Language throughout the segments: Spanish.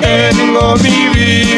tengo mi Biblia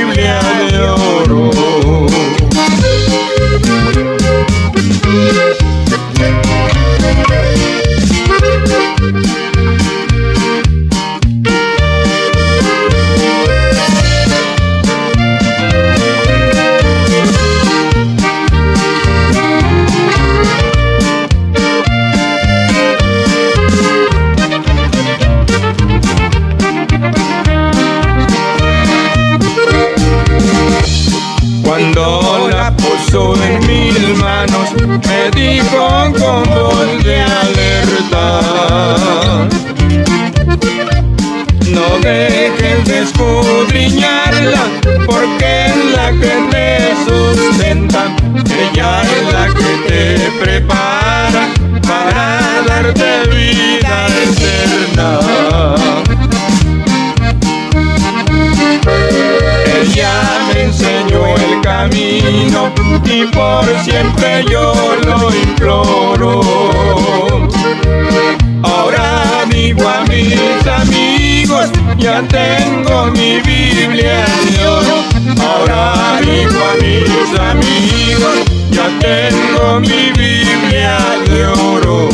ya tengo mi Biblia de oro. Ahora digo a mis amigos, ya tengo mi Biblia de oro.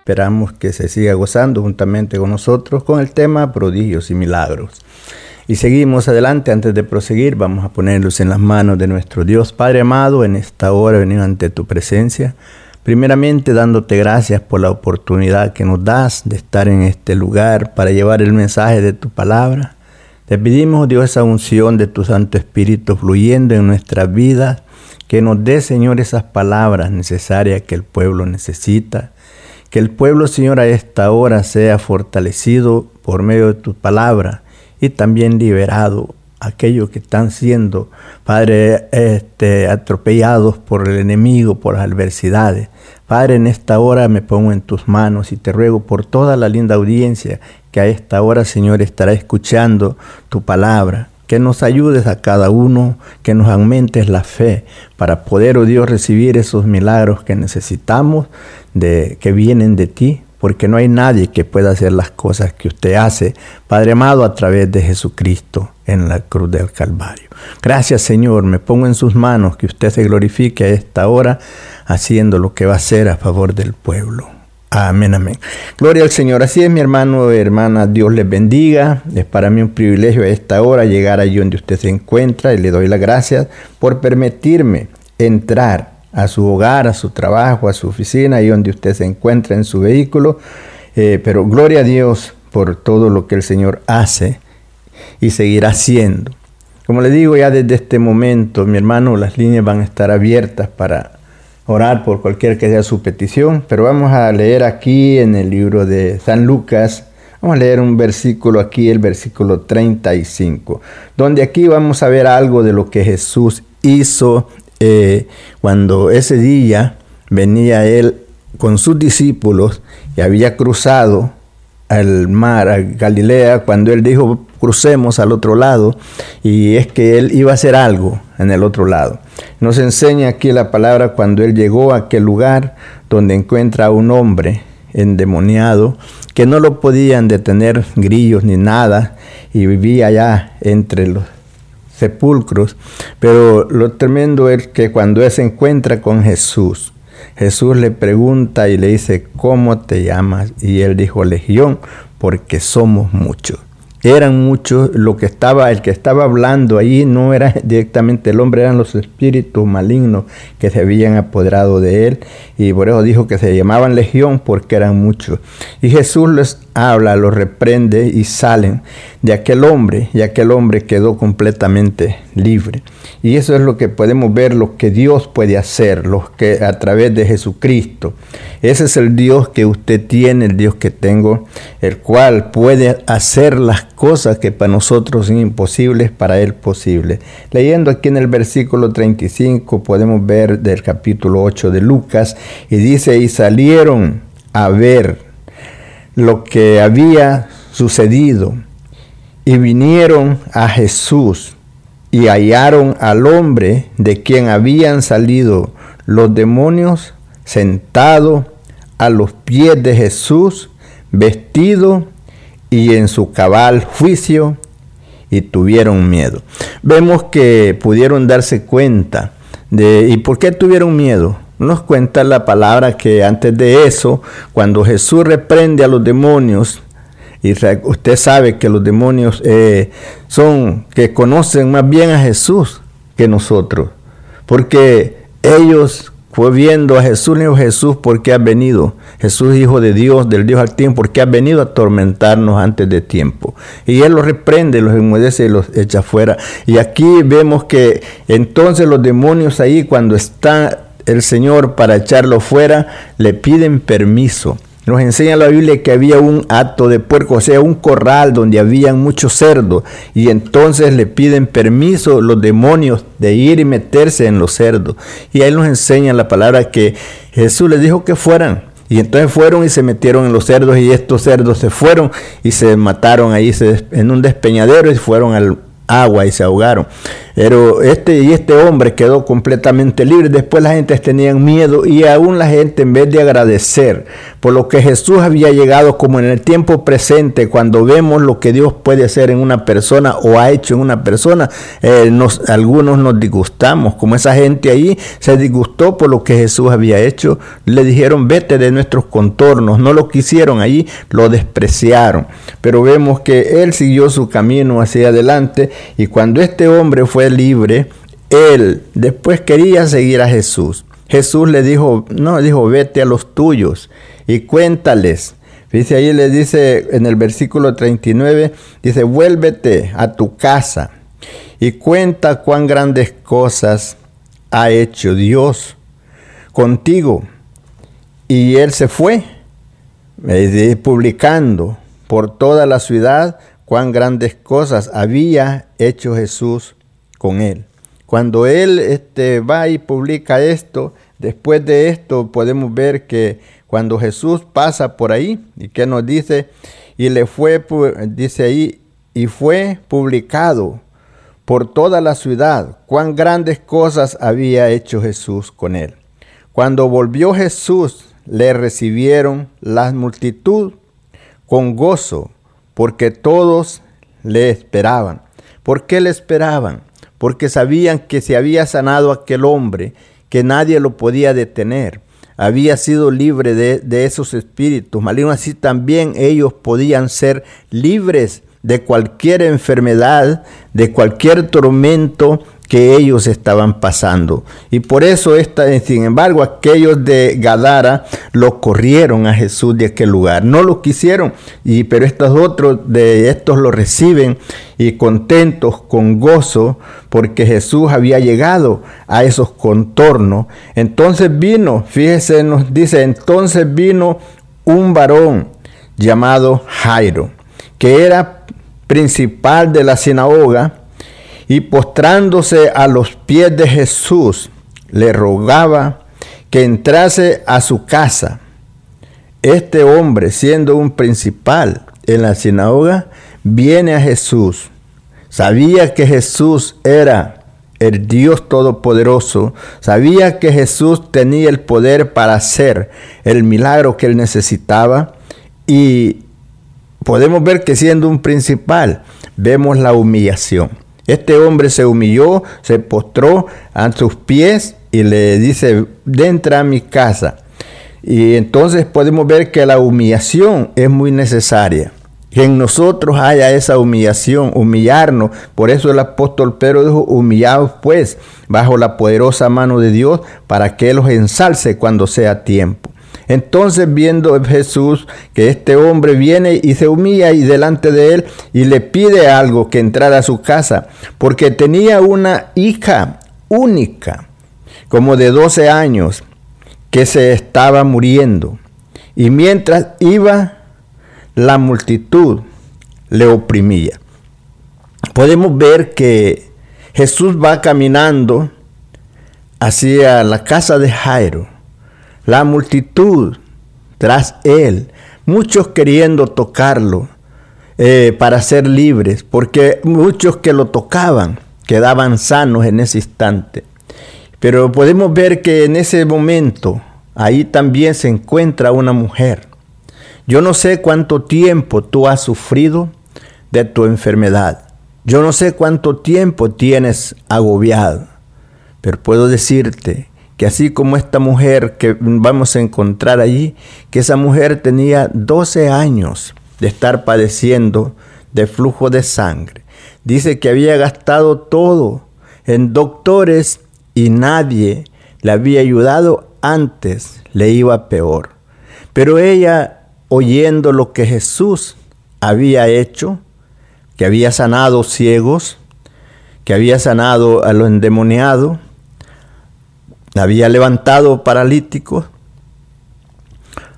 Esperamos que se siga gozando juntamente con nosotros con el tema prodigios y milagros. Y seguimos adelante, antes de proseguir, vamos a ponerlos en las manos de nuestro Dios Padre amado. En esta hora venimos ante tu presencia, primeramente dándote gracias por la oportunidad que nos das de estar en este lugar para llevar el mensaje de tu palabra. Te pedimos, Dios, esa unción de tu Santo Espíritu fluyendo en nuestras vidas, que nos dé, Señor, esas palabras necesarias que el pueblo necesita. Que el pueblo, Señor, a esta hora sea fortalecido por medio de tu palabra y también liberado aquellos que están siendo, Padre, este, atropellados por el enemigo, por las adversidades. Padre, en esta hora me pongo en tus manos y te ruego por toda la linda audiencia que a esta hora, Señor, estará escuchando tu palabra. Que nos ayudes a cada uno, que nos aumentes la fe para poder, oh Dios, recibir esos milagros que necesitamos, de, que vienen de ti, porque no hay nadie que pueda hacer las cosas que usted hace, Padre amado, a través de Jesucristo en la cruz del Calvario. Gracias Señor, me pongo en sus manos, que usted se glorifique a esta hora, haciendo lo que va a hacer a favor del pueblo. Amén, amén. Gloria al Señor. Así es, mi hermano, hermana, Dios les bendiga. Es para mí un privilegio a esta hora llegar allí donde usted se encuentra y le doy las gracias por permitirme entrar a su hogar, a su trabajo, a su oficina, ahí donde usted se encuentra en su vehículo. Eh, pero gloria a Dios por todo lo que el Señor hace y seguirá haciendo. Como le digo ya desde este momento, mi hermano, las líneas van a estar abiertas para orar por cualquier que sea su petición, pero vamos a leer aquí en el libro de San Lucas, vamos a leer un versículo aquí, el versículo 35, donde aquí vamos a ver algo de lo que Jesús hizo eh, cuando ese día venía él con sus discípulos y había cruzado al mar, a Galilea, cuando él dijo crucemos al otro lado, y es que él iba a hacer algo en el otro lado. Nos enseña aquí la palabra cuando él llegó a aquel lugar donde encuentra a un hombre endemoniado que no lo podían detener grillos ni nada y vivía allá entre los sepulcros. Pero lo tremendo es que cuando él se encuentra con Jesús, Jesús le pregunta y le dice, ¿cómo te llamas? Y él dijo, Legión, porque somos muchos. eran muchos, lo que estaba, el que estaba hablando ahí no era directamente el hombre, eran los espíritus malignos que se habían apoderado de él, y por eso dijo que se llamaban legión porque eran muchos. Y Jesús les habla, los reprende y salen de aquel hombre, y aquel hombre quedó completamente libre. Y eso es lo que podemos ver, lo que Dios puede hacer, lo que a través de Jesucristo. Ese es el Dios que usted tiene, el Dios que tengo, el cual puede hacer las cosas que para nosotros son imposibles, para Él posibles. Leyendo aquí en el versículo 35 podemos ver del capítulo 8 de Lucas y dice, y salieron a ver lo que había sucedido y vinieron a Jesús y hallaron al hombre de quien habían salido los demonios sentado a los pies de Jesús, vestido y en su cabal juicio, y tuvieron miedo. Vemos que pudieron darse cuenta de, ¿y por qué tuvieron miedo? Nos cuenta la palabra que antes de eso, cuando Jesús reprende a los demonios, y usted sabe que los demonios eh, son que conocen más bien a Jesús que nosotros, porque ellos fue viendo a Jesús, le dijo Jesús, ¿por qué has venido? Jesús, hijo de Dios, del Dios al tiempo, ¿por qué has venido a atormentarnos antes de tiempo? Y él los reprende, los enmudece y los echa fuera. Y aquí vemos que entonces los demonios ahí, cuando está el Señor para echarlo fuera, le piden permiso. Nos enseña la Biblia que había un acto de puerco, o sea, un corral donde habían muchos cerdos. Y entonces le piden permiso los demonios de ir y meterse en los cerdos. Y ahí nos enseña la palabra que Jesús les dijo que fueran. Y entonces fueron y se metieron en los cerdos y estos cerdos se fueron y se mataron ahí en un despeñadero y fueron al agua y se ahogaron. Pero este y este hombre quedó completamente libre. Después la gente tenía miedo y aún la gente en vez de agradecer por lo que Jesús había llegado como en el tiempo presente, cuando vemos lo que Dios puede hacer en una persona o ha hecho en una persona, eh, nos, algunos nos disgustamos, como esa gente ahí se disgustó por lo que Jesús había hecho, le dijeron vete de nuestros contornos, no lo quisieron allí, lo despreciaron. Pero vemos que él siguió su camino hacia adelante y cuando este hombre fue libre, él después quería seguir a Jesús. Jesús le dijo, no, dijo, vete a los tuyos y cuéntales. Dice ahí, le dice en el versículo 39, dice, vuélvete a tu casa y cuenta cuán grandes cosas ha hecho Dios contigo. Y él se fue, publicando por toda la ciudad cuán grandes cosas había hecho Jesús con él. Cuando él este, va y publica esto, después de esto podemos ver que cuando Jesús pasa por ahí, y que nos dice, y le fue, dice ahí, y fue publicado por toda la ciudad cuán grandes cosas había hecho Jesús con él. Cuando volvió Jesús, le recibieron la multitud con gozo, porque todos le esperaban. ¿Por qué le esperaban? Porque sabían que se había sanado aquel hombre, que nadie lo podía detener. Había sido libre de, esos espíritus malignos, así también ellos podían ser libres de cualquier enfermedad, de cualquier tormento que ellos estaban pasando. Y por eso, esta, sin embargo, aquellos de Gadara lo corrieron a Jesús de aquel lugar. No lo quisieron, y, pero estos otros de estos lo reciben y contentos, con gozo, porque Jesús había llegado a esos contornos. Entonces vino, fíjese, nos dice, entonces vino un varón llamado Jairo, que era principal de la sinagoga, y postrándose a los pies de Jesús, le rogaba que entrase a su casa. Este hombre, siendo un principal en la sinagoga, viene a Jesús. Sabía que Jesús era el Dios Todopoderoso. Sabía que Jesús tenía el poder para hacer el milagro que él necesitaba. Y podemos ver que siendo un principal, vemos la humillación. Este hombre se humilló, se postró a sus pies y le dice, entra a mi casa. Y entonces podemos ver que la humillación es muy necesaria. que en nosotros haya esa humillación, humillarnos. Por eso el apóstol Pedro dijo, humillados pues bajo la poderosa mano de Dios para que Él los ensalce cuando sea tiempo. Entonces viendo Jesús que este hombre viene y se humilla y delante de él y le pide algo que entrara a su casa, porque tenía una hija única, como de 12 años, que se estaba muriendo. Y mientras iba la multitud le oprimía. Podemos ver que Jesús va caminando hacia la casa de Jairo, la multitud tras él, muchos queriendo tocarlo eh, para ser libres, porque muchos que lo tocaban quedaban sanos en ese instante. Pero podemos ver que en ese momento ahí también se encuentra una mujer yo no sé cuánto tiempo tú has sufrido de tu enfermedad. Yo no sé cuánto tiempo tienes agobiado. Pero puedo decirte que así como esta mujer que vamos a encontrar allí, que esa mujer tenía 12 años de estar padeciendo de flujo de sangre. Dice que había gastado todo en doctores y nadie le había ayudado antes, le iba peor. Pero ella oyendo lo que Jesús había hecho, que había sanado ciegos, que había sanado a los endemoniados, había levantado paralíticos,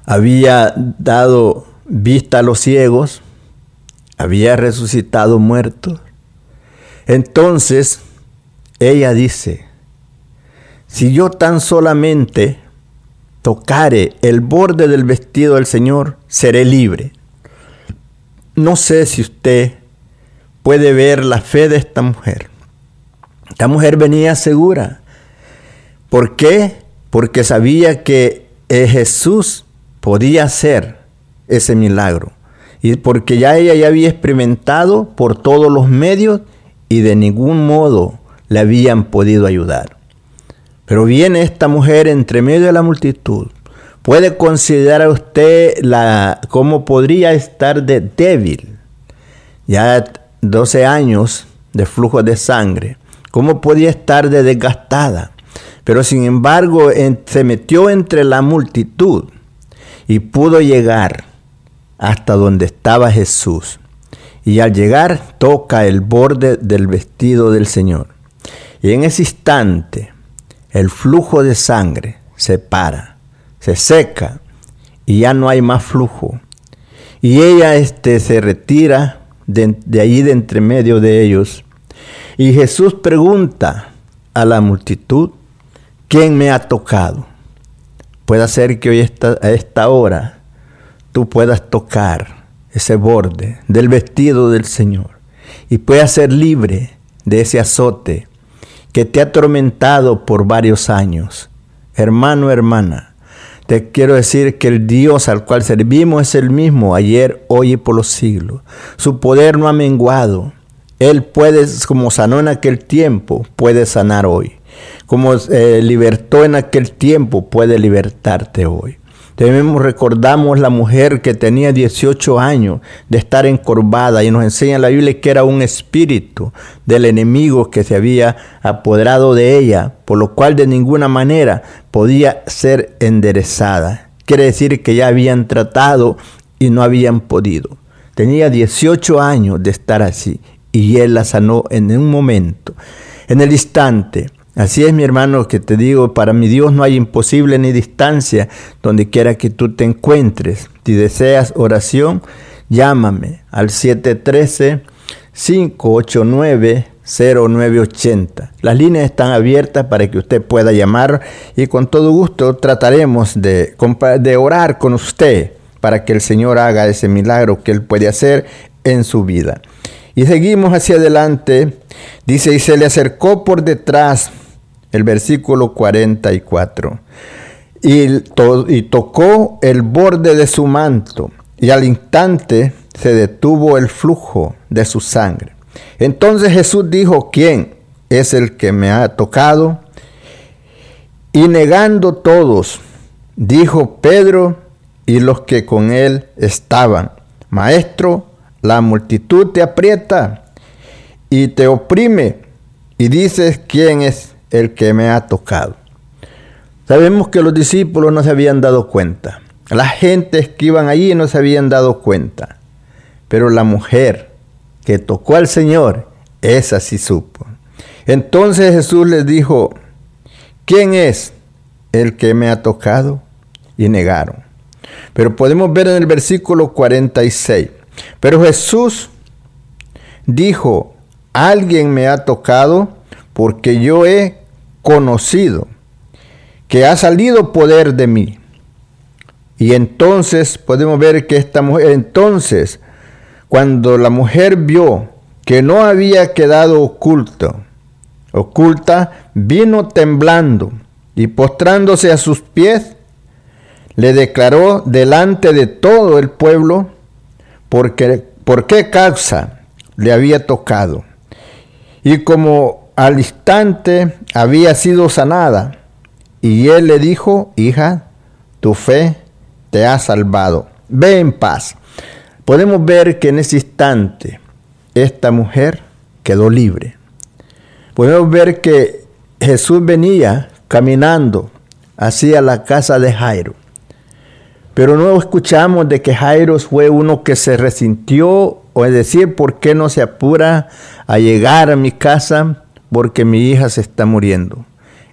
había dado vista a los ciegos, había resucitado muertos. Entonces ella dice, si yo tan solamente tocare el borde del vestido del Señor, seré libre. No sé si usted puede ver la fe de esta mujer. Esta mujer venía segura. ¿Por qué? Porque sabía que Jesús podía hacer ese milagro. Y porque ya ella ya había experimentado por todos los medios y de ningún modo le habían podido ayudar. Pero viene esta mujer entre medio de la multitud. ¿Puede considerar a usted la, cómo podría estar de débil? Ya 12 años de flujo de sangre. ¿Cómo podía estar de desgastada? Pero sin embargo se metió entre la multitud y pudo llegar hasta donde estaba Jesús. Y al llegar toca el borde del vestido del Señor. Y en ese instante el flujo de sangre se para, se seca y ya no hay más flujo. Y ella este, se retira de, de ahí de entre medio de ellos. Y Jesús pregunta a la multitud, ¿quién me ha tocado? Puede ser que hoy a esta hora tú puedas tocar ese borde del vestido del Señor y puedas ser libre de ese azote que te ha atormentado por varios años. Hermano, hermana, te quiero decir que el Dios al cual servimos es el mismo ayer, hoy y por los siglos. Su poder no ha menguado. Él puede, como sanó en aquel tiempo, puede sanar hoy. Como eh, libertó en aquel tiempo, puede libertarte hoy. Debemos recordamos la mujer que tenía 18 años de estar encorvada y nos enseña la Biblia que era un espíritu del enemigo que se había apoderado de ella, por lo cual de ninguna manera podía ser enderezada. Quiere decir que ya habían tratado y no habían podido. Tenía 18 años de estar así y él la sanó en un momento, en el instante Así es, mi hermano, que te digo, para mi Dios no hay imposible ni distancia donde quiera que tú te encuentres. Si deseas oración, llámame al 713-589-0980. Las líneas están abiertas para que usted pueda llamar y con todo gusto trataremos de, de orar con usted para que el Señor haga ese milagro que Él puede hacer en su vida. Y seguimos hacia adelante. Dice, y se le acercó por detrás el versículo 44. Y, y tocó el borde de su manto, y al instante se detuvo el flujo de su sangre. Entonces Jesús dijo, ¿quién es el que me ha tocado? Y negando todos, dijo Pedro y los que con él estaban, Maestro, la multitud te aprieta y te oprime y dices quién es el que me ha tocado. Sabemos que los discípulos no se habían dado cuenta. Las gentes que iban allí no se habían dado cuenta. Pero la mujer que tocó al Señor, esa sí supo. Entonces Jesús les dijo, ¿quién es el que me ha tocado? Y negaron. Pero podemos ver en el versículo 46. Pero Jesús dijo, alguien me ha tocado porque yo he conocido que ha salido poder de mí. Y entonces podemos ver que esta mujer, entonces, cuando la mujer vio que no había quedado oculto, oculta, vino temblando y postrándose a sus pies, le declaró delante de todo el pueblo porque, por qué causa le había tocado. Y como al instante había sido sanada, y él le dijo, hija, tu fe te ha salvado. Ve en paz. Podemos ver que en ese instante esta mujer quedó libre. Podemos ver que Jesús venía caminando hacia la casa de Jairo. Pero no escuchamos de que Jairo fue uno que se resintió, o es decir, ¿por qué no se apura a llegar a mi casa? Porque mi hija se está muriendo.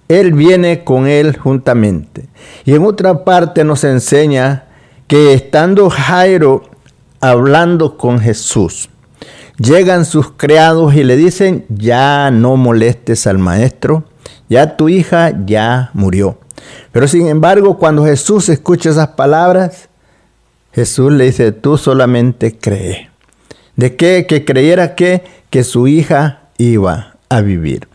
Él viene con él juntamente. Y en otra parte nos enseña que estando Jairo hablando con Jesús, llegan sus criados y le dicen, ya no molestes al maestro, ya tu hija ya murió. Pero sin embargo, cuando Jesús escucha esas palabras, Jesús le dice, tú solamente cree. ¿De qué? Que creyera que, que su hija iba a vivir.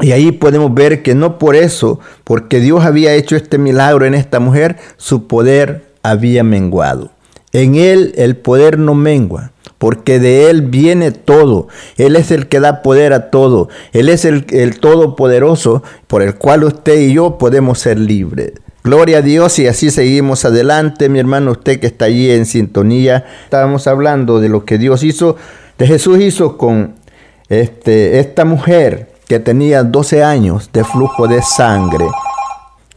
Y ahí podemos ver que no por eso, porque Dios había hecho este milagro en esta mujer, su poder había menguado. En Él el poder no mengua, porque de Él viene todo. Él es el que da poder a todo. Él es el, el todopoderoso por el cual usted y yo podemos ser libres. Gloria a Dios y así seguimos adelante, mi hermano, usted que está allí en sintonía. Estábamos hablando de lo que Dios hizo, de Jesús hizo con este, esta mujer que tenía 12 años de flujo de sangre.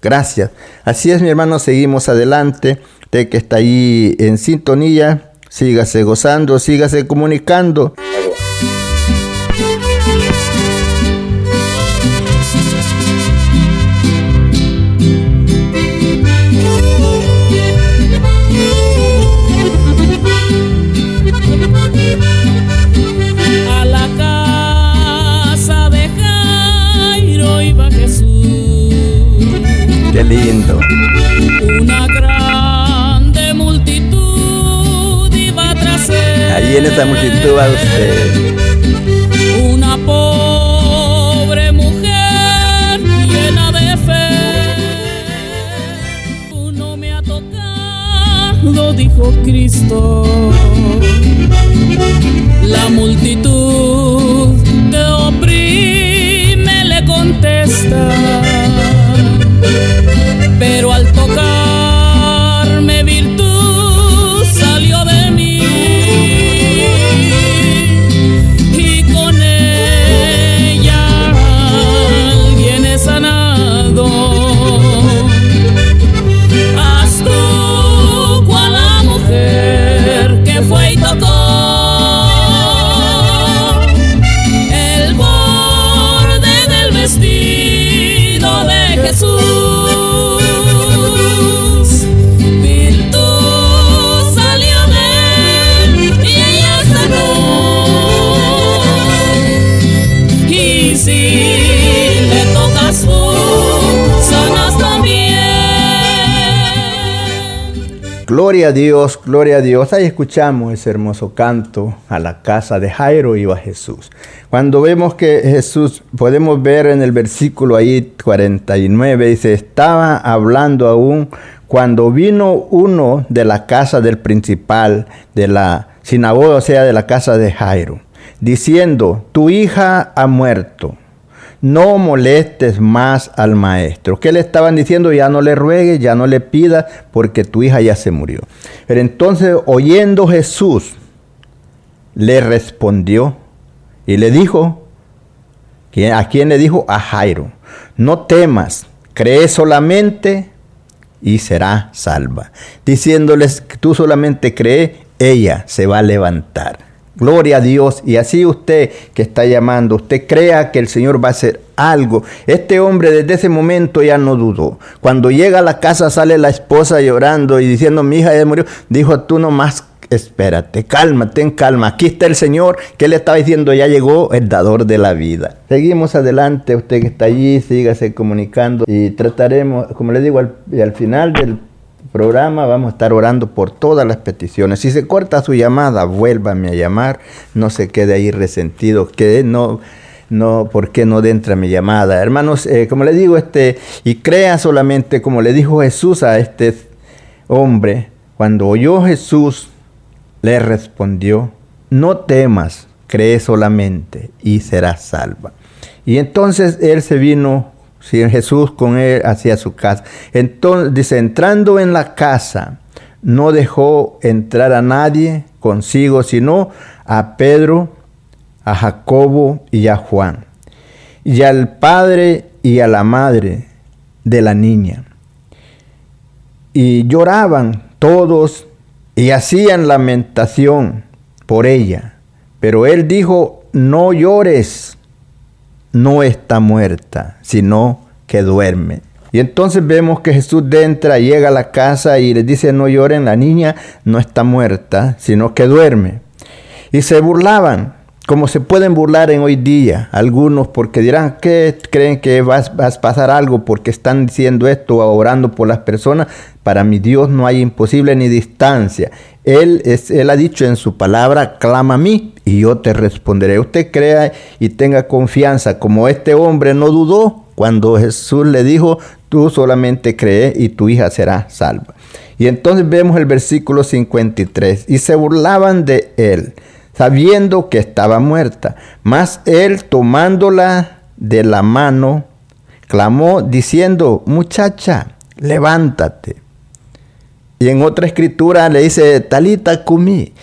Gracias. Así es, mi hermano, seguimos adelante. Usted que está ahí en sintonía, sígase gozando, sígase comunicando. Lindo. Una grande multitud iba tras él. Ahí en esa multitud va usted. Una pobre mujer llena de fe. Uno me ha tocado, dijo Cristo. La multitud que oprime le contesta pero al tocarme Gloria a Dios, gloria a Dios. Ahí escuchamos ese hermoso canto a la casa de Jairo iba Jesús. Cuando vemos que Jesús, podemos ver en el versículo ahí 49, dice, estaba hablando aún cuando vino uno de la casa del principal de la sinagoga, o sea, de la casa de Jairo, diciendo, tu hija ha muerto no molestes más al maestro. ¿Qué le estaban diciendo? Ya no le ruegues, ya no le pidas, porque tu hija ya se murió. Pero entonces, oyendo Jesús le respondió y le dijo, ¿a quién le dijo? A Jairo, no temas, cree solamente y será salva. Diciéndoles tú solamente cree, ella se va a levantar. Gloria a Dios. Y así usted que está llamando, usted crea que el Señor va a hacer algo. Este hombre desde ese momento ya no dudó. Cuando llega a la casa sale la esposa llorando y diciendo, mi hija ya murió. Dijo, tú nomás espérate, calma, ten calma. Aquí está el Señor que le estaba diciendo, ya llegó el dador de la vida. Seguimos adelante, usted que está allí, sígase comunicando y trataremos, como le digo, al, al final del programa vamos a estar orando por todas las peticiones. Si se corta su llamada, vuélvame a llamar, no se quede ahí resentido, que no no, ¿por qué no entra mi llamada? Hermanos, eh, como le digo, este, y crea solamente, como le dijo Jesús a este hombre, cuando oyó Jesús le respondió, no temas, cree solamente y serás salva. Y entonces él se vino, sin Jesús con él hacia su casa. Entonces, dice, entrando en la casa, no dejó entrar a nadie consigo, sino a Pedro, a Jacobo y a Juan, y al padre y a la madre de la niña. Y lloraban todos y hacían lamentación por ella. Pero él dijo, no llores, no está muerta, sino que duerme. Y entonces vemos que Jesús entra, llega a la casa y les dice, no lloren, la niña no está muerta, sino que duerme. Y se burlaban como se pueden burlar en hoy día algunos porque dirán que creen que va, a pasar algo porque están diciendo esto orando por las personas. Para mi Dios no hay imposible ni distancia. Él, es, él ha dicho en su palabra, clama a mí y yo te responderé. Usted crea y tenga confianza, como este hombre no dudó cuando Jesús le dijo, tú solamente cree y tu hija será salva. Y entonces vemos el versículo 53, y se burlaban de él sabiendo que estaba muerta. Mas él tomándola de la mano, clamó diciendo, muchacha, levántate. Y en otra escritura le dice, talita cumí.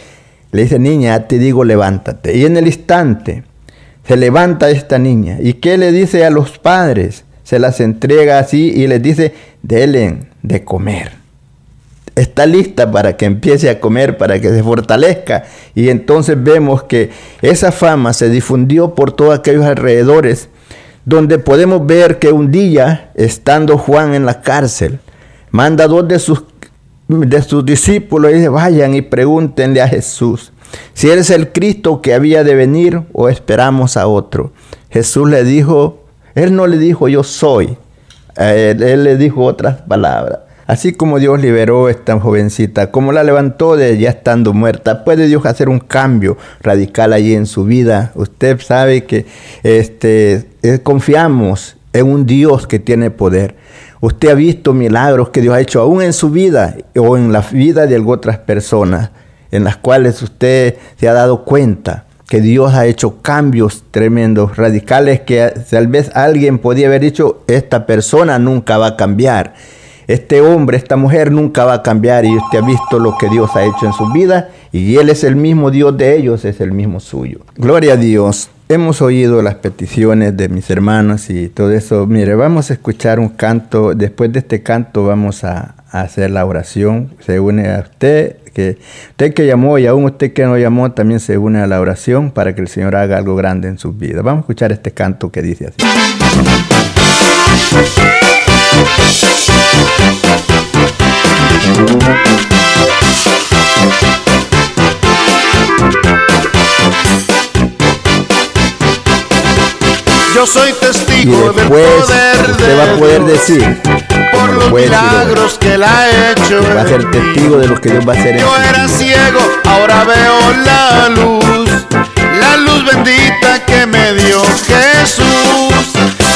Le dice, niña, te digo, levántate. Y en el instante se levanta esta niña. ¿Y qué le dice a los padres? Se las entrega así y les dice, delen de comer está lista para que empiece a comer, para que se fortalezca. Y entonces vemos que esa fama se difundió por todos aquellos alrededores, donde podemos ver que un día, estando Juan en la cárcel, manda dos de sus, de sus discípulos y dice, vayan y pregúntenle a Jesús si eres el Cristo que había de venir o esperamos a otro. Jesús le dijo, él no le dijo yo soy, él le dijo otras palabras. Así como Dios liberó a esta jovencita, como la levantó de ya estando muerta, puede Dios hacer un cambio radical allí en su vida. Usted sabe que este, eh, confiamos en un Dios que tiene poder. Usted ha visto milagros que Dios ha hecho aún en su vida o en la vida de otras personas, en las cuales usted se ha dado cuenta que Dios ha hecho cambios tremendos, radicales, que tal vez alguien podía haber dicho, esta persona nunca va a cambiar este hombre, esta mujer nunca va a cambiar y usted ha visto lo que Dios ha hecho en su vida y Él es el mismo Dios de ellos, es el mismo suyo. Gloria a Dios. Hemos oído las peticiones de mis hermanos y todo eso. Mire, vamos a escuchar un canto. Después de este canto vamos a, hacer la oración. Se une a usted, que usted que llamó y aún usted que no llamó también se une a la oración para que el Señor haga algo grande en su vida. Vamos a escuchar este canto que dice así. Yo soy testigo del poder usted de va a poder decir por los milagros que él ha hecho. Va a ser testigo de lo que Dios va a hacer. Yo era ciego, ahora veo la luz, la luz bendita que me dio Jesús.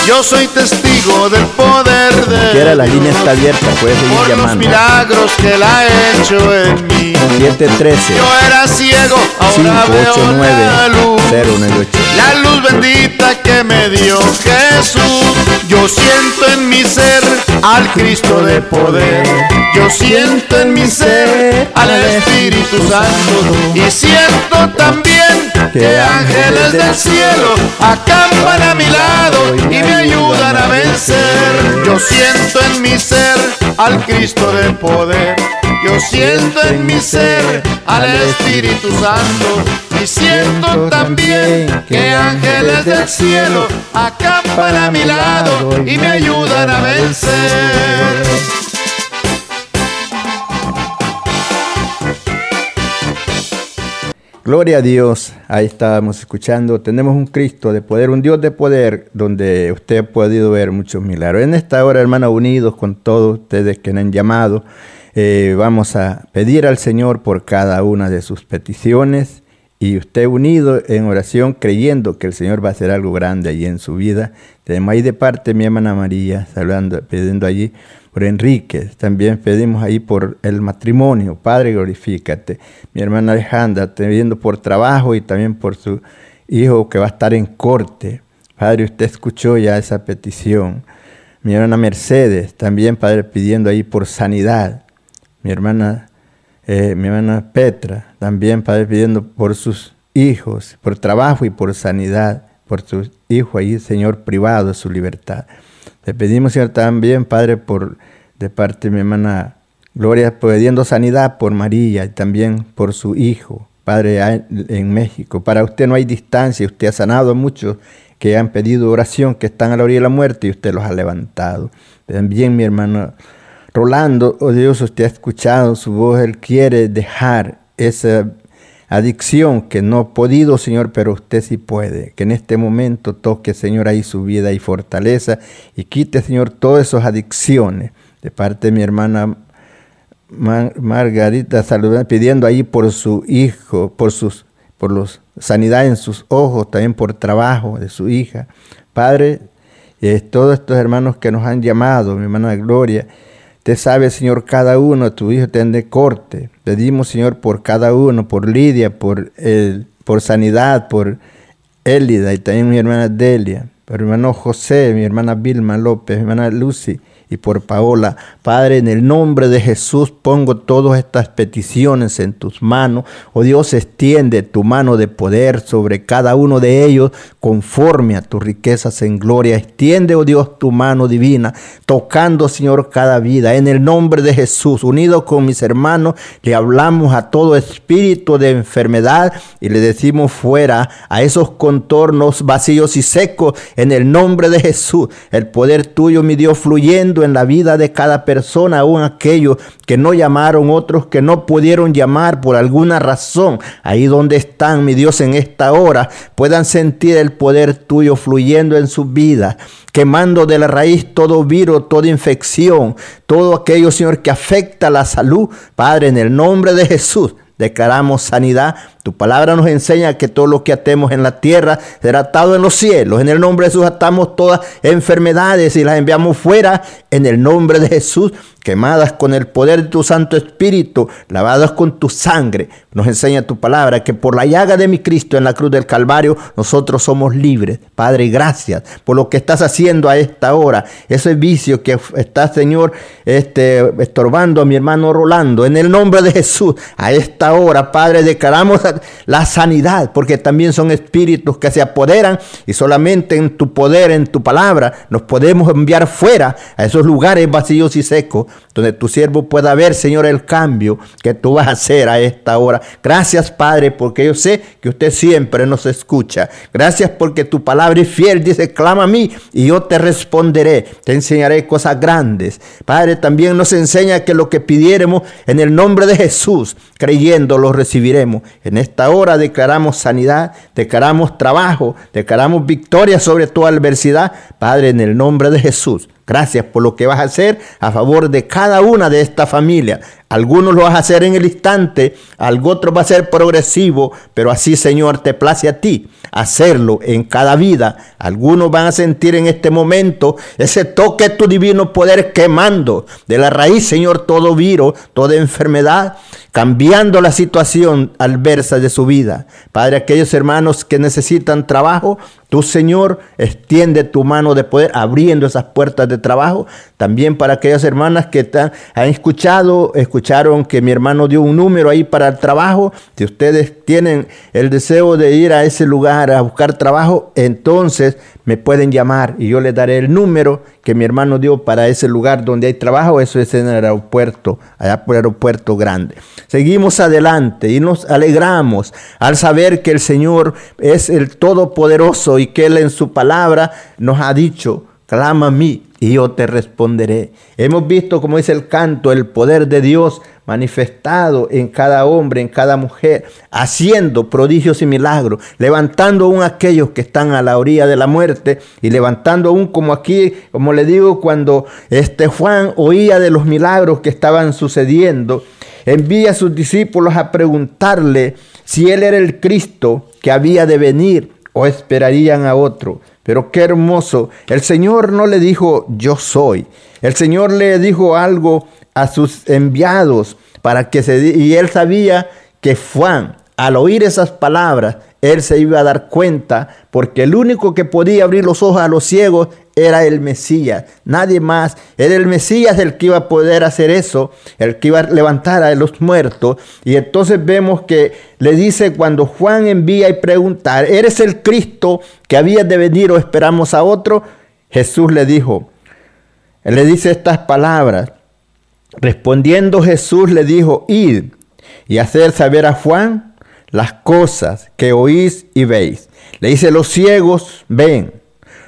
Yo soy testigo del poder de Quiera, la línea está abierta, puede seguir por llamando. los milagros que él ha hecho en mí. 713 Yo era ciego, ahora veo 589 la luz. 098. La luz bendita que me dio Jesús. Yo siento en mi ser al Cristo de poder. Yo siento en mi ser al Espíritu Santo y siento también que ángeles del cielo acampan a mi lado y me ayudan a vencer. Yo siento en mi ser al Cristo de poder. Yo siento en mi ser al Espíritu Santo y siento también que ángeles del cielo acampan a mi lado y me ayudan a vencer. Gloria a Dios, ahí estábamos escuchando. Tenemos un Cristo de poder, un Dios de poder, donde usted ha podido ver muchos milagros. En esta hora, hermanos, unidos con todos ustedes que han llamado, eh, vamos a pedir al Señor por cada una de sus peticiones y usted unido en oración creyendo que el Señor va a hacer algo grande allí en su vida. Tenemos ahí de parte mi hermana María, saludando, pidiendo allí por Enrique. También pedimos ahí por el matrimonio. Padre, glorifícate. Mi hermana Alejandra, pidiendo por trabajo y también por su hijo que va a estar en corte. Padre, usted escuchó ya esa petición. Mi hermana Mercedes, también, Padre, pidiendo ahí por sanidad. Mi hermana, eh, mi hermana Petra, también, Padre, pidiendo por sus hijos, por trabajo y por sanidad, por su hijo ahí, Señor, privado de su libertad. Le pedimos, Señor, también, Padre, por de parte de mi hermana Gloria, pidiendo sanidad por María y también por su hijo, Padre, en México. Para usted no hay distancia, usted ha sanado a muchos que han pedido oración, que están a la orilla de la muerte y usted los ha levantado. También mi hermano Rolando, oh Dios, usted ha escuchado su voz, él quiere dejar esa adicción que no ha podido, Señor, pero usted sí puede. Que en este momento toque, Señor, ahí su vida y fortaleza y quite, Señor, todas esas adicciones. De parte de mi hermana Margarita, saludando, pidiendo ahí por su hijo, por sus por los sanidad en sus ojos, también por trabajo de su hija. Padre, eh, todos estos hermanos que nos han llamado, mi hermana Gloria, Usted sabe, Señor, cada uno, tu hijo está de corte. Pedimos, Señor, por cada uno, por Lidia, por, el, por sanidad, por Élida y también mi hermana Delia, por mi hermano José, mi hermana Vilma López, mi hermana Lucy, y por Paola. Padre, en el nombre de Jesús pongo todas estas peticiones en tus manos. Oh Dios, extiende tu mano de poder sobre cada uno de ellos conforme a tus riquezas en gloria. Extiende, oh Dios, tu mano divina, tocando, Señor, cada vida. En el nombre de Jesús, unido con mis hermanos, le hablamos a todo espíritu de enfermedad y le decimos fuera a esos contornos vacíos y secos. En el nombre de Jesús, el poder tuyo, mi Dios, fluyendo en la vida de cada persona, aún aquellos que no llamaron, otros que no pudieron llamar por alguna razón. Ahí donde están, mi Dios, en esta hora, puedan sentir el poder tuyo fluyendo en su vida, quemando de la raíz todo virus, toda infección, todo aquello, Señor, que afecta la salud. Padre, en el nombre de Jesús, declaramos sanidad tu palabra nos enseña que todo lo que atemos en la tierra será atado en los cielos. En el nombre de Jesús atamos todas enfermedades y las enviamos fuera en el nombre de Jesús, quemadas con el poder de tu Santo Espíritu, lavadas con tu sangre. Nos enseña tu palabra que por la llaga de mi Cristo en la cruz del Calvario nosotros somos libres. Padre, gracias por lo que estás haciendo a esta hora. Ese vicio que está, Señor, este, estorbando a mi hermano Rolando. En el nombre de Jesús, a esta hora, Padre, declaramos la sanidad, porque también son espíritus que se apoderan y solamente en tu poder, en tu palabra, nos podemos enviar fuera a esos lugares vacíos y secos, donde tu siervo pueda ver, Señor, el cambio que tú vas a hacer a esta hora. Gracias, Padre, porque yo sé que usted siempre nos escucha. Gracias porque tu palabra es fiel, dice, clama a mí y yo te responderé, te enseñaré cosas grandes. Padre, también nos enseña que lo que pidiéramos en el nombre de Jesús, creyendo, lo recibiremos. En esta hora declaramos sanidad, declaramos trabajo, declaramos victoria sobre toda adversidad. Padre, en el nombre de Jesús, gracias por lo que vas a hacer a favor de cada una de esta familia. Algunos lo vas a hacer en el instante, algo otro va a ser progresivo, pero así, Señor, te place a ti hacerlo en cada vida. Algunos van a sentir en este momento ese toque de tu divino poder quemando de la raíz, Señor, todo virus, toda enfermedad, cambiando la situación adversa de su vida. Padre, aquellos hermanos que necesitan trabajo, Tu Señor extiende tu mano de poder abriendo esas puertas de trabajo. También para aquellas hermanas que han escuchado, escucharon que mi hermano dio un número ahí para el trabajo. Si ustedes tienen el deseo de ir a ese lugar a buscar trabajo, entonces me pueden llamar y yo les daré el número que mi hermano dio para ese lugar donde hay trabajo. Eso es en el aeropuerto, allá por el aeropuerto grande. Seguimos adelante y nos alegramos al saber que el Señor es el Todopoderoso y que Él en su palabra nos ha dicho, clama a mí y yo te responderé. Hemos visto, como dice el canto, el poder de Dios manifestado en cada hombre, en cada mujer, haciendo prodigios y milagros, levantando aún aquellos que están a la orilla de la muerte y levantando aún como aquí, como le digo, cuando este Juan oía de los milagros que estaban sucediendo, envía a sus discípulos a preguntarle si él era el Cristo que había de venir o esperarían a otro. Pero qué hermoso. El Señor no le dijo yo soy. El Señor le dijo algo a sus enviados para que se y él sabía que Juan al oír esas palabras él se iba a dar cuenta porque el único que podía abrir los ojos a los ciegos era el Mesías, nadie más. Era el Mesías el que iba a poder hacer eso, el que iba a levantar a los muertos. Y entonces vemos que le dice cuando Juan envía y preguntar, ¿eres el Cristo que había de venir o esperamos a otro? Jesús le dijo, le dice estas palabras. Respondiendo Jesús le dijo, id y hacer saber a Juan las cosas que oís y veis. Le dice, los ciegos ven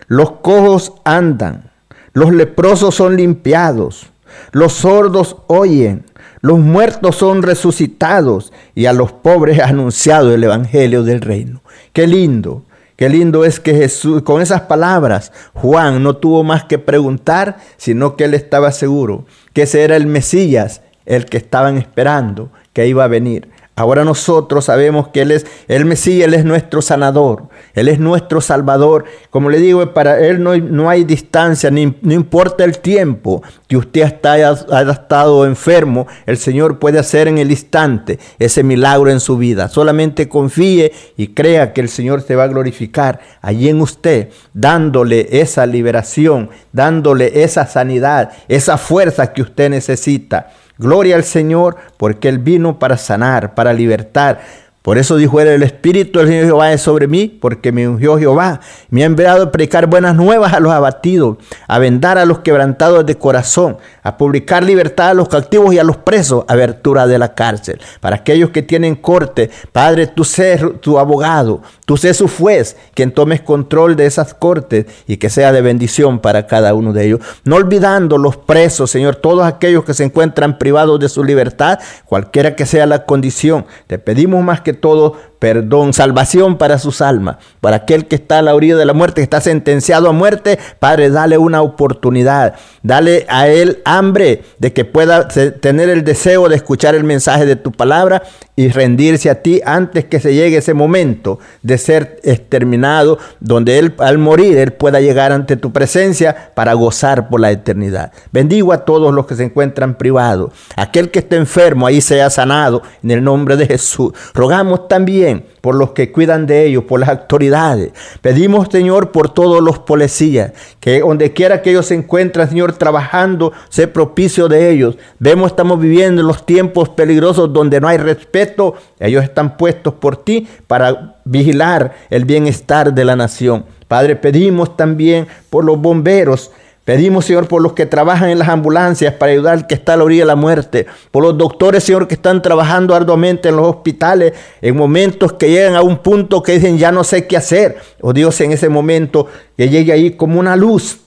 los cojos andan, los leprosos son limpiados, los sordos oyen, los muertos son resucitados y a los pobres anunciado el evangelio del reino. Qué lindo, qué lindo es que Jesús, con esas palabras, Juan no tuvo más que preguntar, sino que él estaba seguro que ese era el Mesías, el que estaban esperando, que iba a venir. Ahora nosotros sabemos que Él es el Mesías, Él es nuestro sanador, Él es nuestro salvador. Como le digo, para Él no no hay distancia, ni, no importa el tiempo que usted haya, haya, estado enfermo, el Señor puede hacer en el instante ese milagro en su vida. Solamente confíe y crea que el Señor se va a glorificar allí en usted, dándole esa liberación, dándole esa sanidad, esa fuerza que usted necesita. Gloria al Señor porque Él vino para sanar, para libertar, por eso dijo él, el Espíritu del Señor Jehová es sobre mí, porque me ungió Jehová. Me ha enviado a predicar buenas nuevas a los abatidos, a vendar a los quebrantados de corazón, a publicar libertad a los cautivos y a los presos, abertura de la cárcel. Para aquellos que tienen corte, Padre, tú sé tu abogado, tú sé su juez, quien tomes control de esas cortes y que sea de bendición para cada uno de ellos. No olvidando los presos, Señor, todos aquellos que se encuentran privados de su libertad, cualquiera que sea la condición. Te pedimos más que todo perdón, salvación para sus almas, para aquel que está a la orilla de la muerte, que está sentenciado a muerte, Padre, dale una oportunidad, dale a él hambre de que pueda tener el deseo de escuchar el mensaje de tu palabra y rendirse a ti antes que se llegue ese momento de ser exterminado, donde él al morir, él pueda llegar ante tu presencia para gozar por la eternidad. Bendigo a todos los que se encuentran privados, aquel que esté enfermo, ahí sea sanado en el nombre de Jesús. Rogamos también por los que cuidan de ellos, por las autoridades. Pedimos, Señor, por todos los policías, que donde quiera que ellos se encuentren, Señor, trabajando, sé propicio de ellos. Vemos, estamos viviendo en los tiempos peligrosos donde no hay respeto. Ellos están puestos por ti para vigilar el bienestar de la nación. Padre, pedimos también por los bomberos, Pedimos, Señor, por los que trabajan en las ambulancias para ayudar al que está a la orilla de la muerte. Por los doctores, Señor, que están trabajando arduamente en los hospitales en momentos que llegan a un punto que dicen ya no sé qué hacer. Oh Dios, en ese momento que llegue ahí como una luz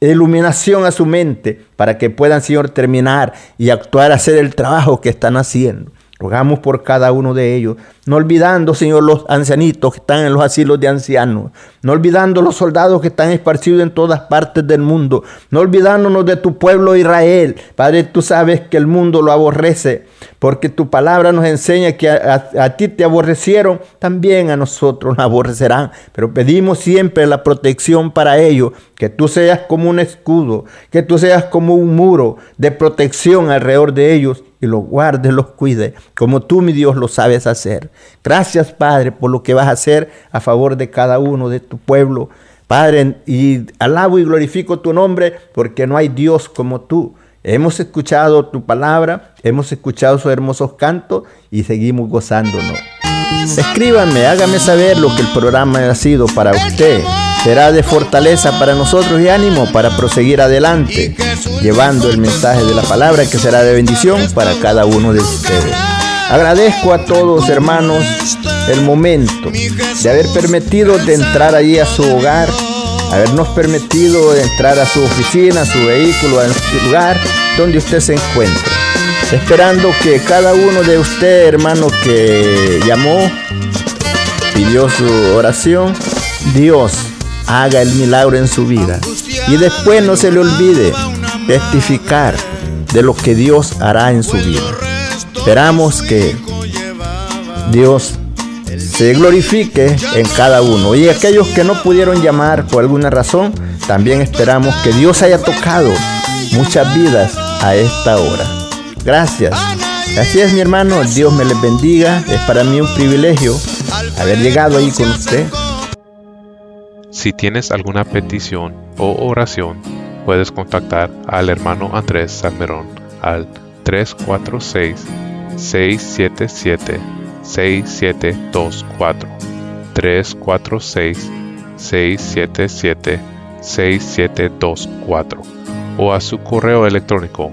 iluminación a su mente para que puedan, Señor, terminar y actuar, hacer el trabajo que están haciendo. Rogamos por cada uno de ellos, no olvidando, Señor, los ancianitos que están en los asilos de ancianos, no olvidando los soldados que están esparcidos en todas partes del mundo, no olvidándonos de tu pueblo Israel. Padre, tú sabes que el mundo lo aborrece, porque tu palabra nos enseña que a, ti te aborrecieron, también a nosotros nos aborrecerán. Pero pedimos siempre la protección para ellos, que tú seas como un escudo, que tú seas como un muro de protección alrededor de ellos y los guarde, los cuide, como tú, mi Dios, lo sabes hacer. Gracias, Padre, por lo que vas a hacer a favor de cada uno de tu pueblo. Padre, y alabo y glorifico tu nombre porque no hay Dios como tú. Hemos escuchado tu palabra, hemos escuchado sus hermosos cantos y seguimos gozándonos. Escríbanme, hágame saber lo que el programa ha sido para usted. Será de fortaleza para nosotros y ánimo para proseguir adelante, llevando el mensaje de la palabra que será de bendición para cada uno de ustedes. Agradezco a todos hermanos el momento de haber permitido de entrar allí a su hogar habernos permitido entrar a su oficina, a su vehículo, a su lugar donde usted se encuentra. Esperando que cada uno de ustedes, hermano, que llamó, pidió su oración, Dios haga el milagro en su vida. Y después no se le olvide testificar de lo que Dios hará en su vida. Esperamos que Dios se glorifique en cada uno. Y aquellos que no pudieron llamar por alguna razón, también esperamos que Dios haya tocado muchas vidas a esta hora. Gracias. Así es mi hermano, Dios me les bendiga. Es para mí un privilegio haber llegado ahí con usted. Si tienes alguna petición o oración, puedes contactar al hermano Andrés Salmerón al 346 677 6724 346 677 6724 o a su correo electrónico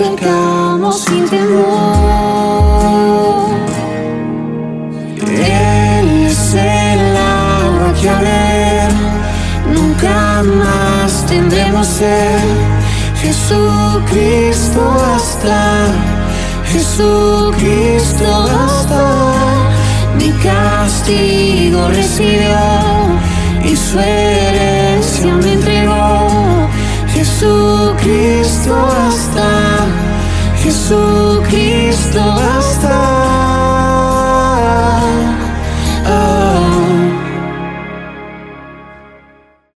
acercamos sin temor. Él es el agua que a ver nunca más tendremos ser. Jesucristo basta, Jesucristo basta. Mi castigo recibió y su herencia me entregó. Jesucristo basta, Jesucristo basta.